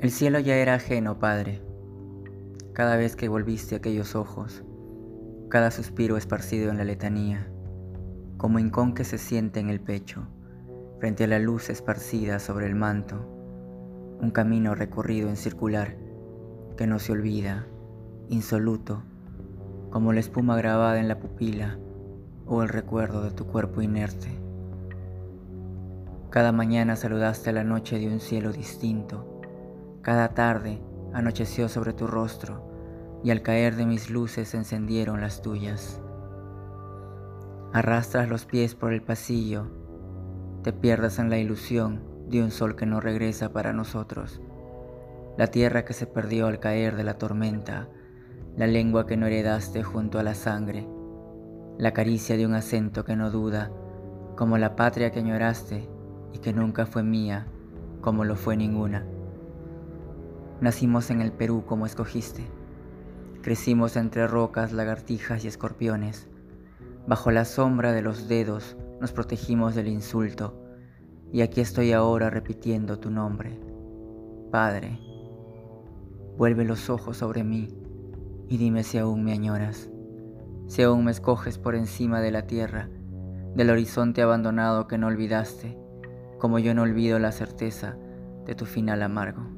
El cielo ya era ajeno, Padre, cada vez que volviste aquellos ojos, cada suspiro esparcido en la letanía, como hincón que se siente en el pecho, frente a la luz esparcida sobre el manto, un camino recorrido en circular que no se olvida, insoluto, como la espuma grabada en la pupila o el recuerdo de tu cuerpo inerte. Cada mañana saludaste a la noche de un cielo distinto, cada tarde anocheció sobre tu rostro y al caer de mis luces encendieron las tuyas. Arrastras los pies por el pasillo, te pierdas en la ilusión de un sol que no regresa para nosotros, la tierra que se perdió al caer de la tormenta, la lengua que no heredaste junto a la sangre, la caricia de un acento que no duda, como la patria que añoraste y que nunca fue mía, como lo fue ninguna. Nacimos en el Perú como escogiste. Crecimos entre rocas, lagartijas y escorpiones. Bajo la sombra de los dedos nos protegimos del insulto. Y aquí estoy ahora repitiendo tu nombre. Padre, vuelve los ojos sobre mí y dime si aún me añoras, si aún me escoges por encima de la tierra, del horizonte abandonado que no olvidaste, como yo no olvido la certeza de tu final amargo.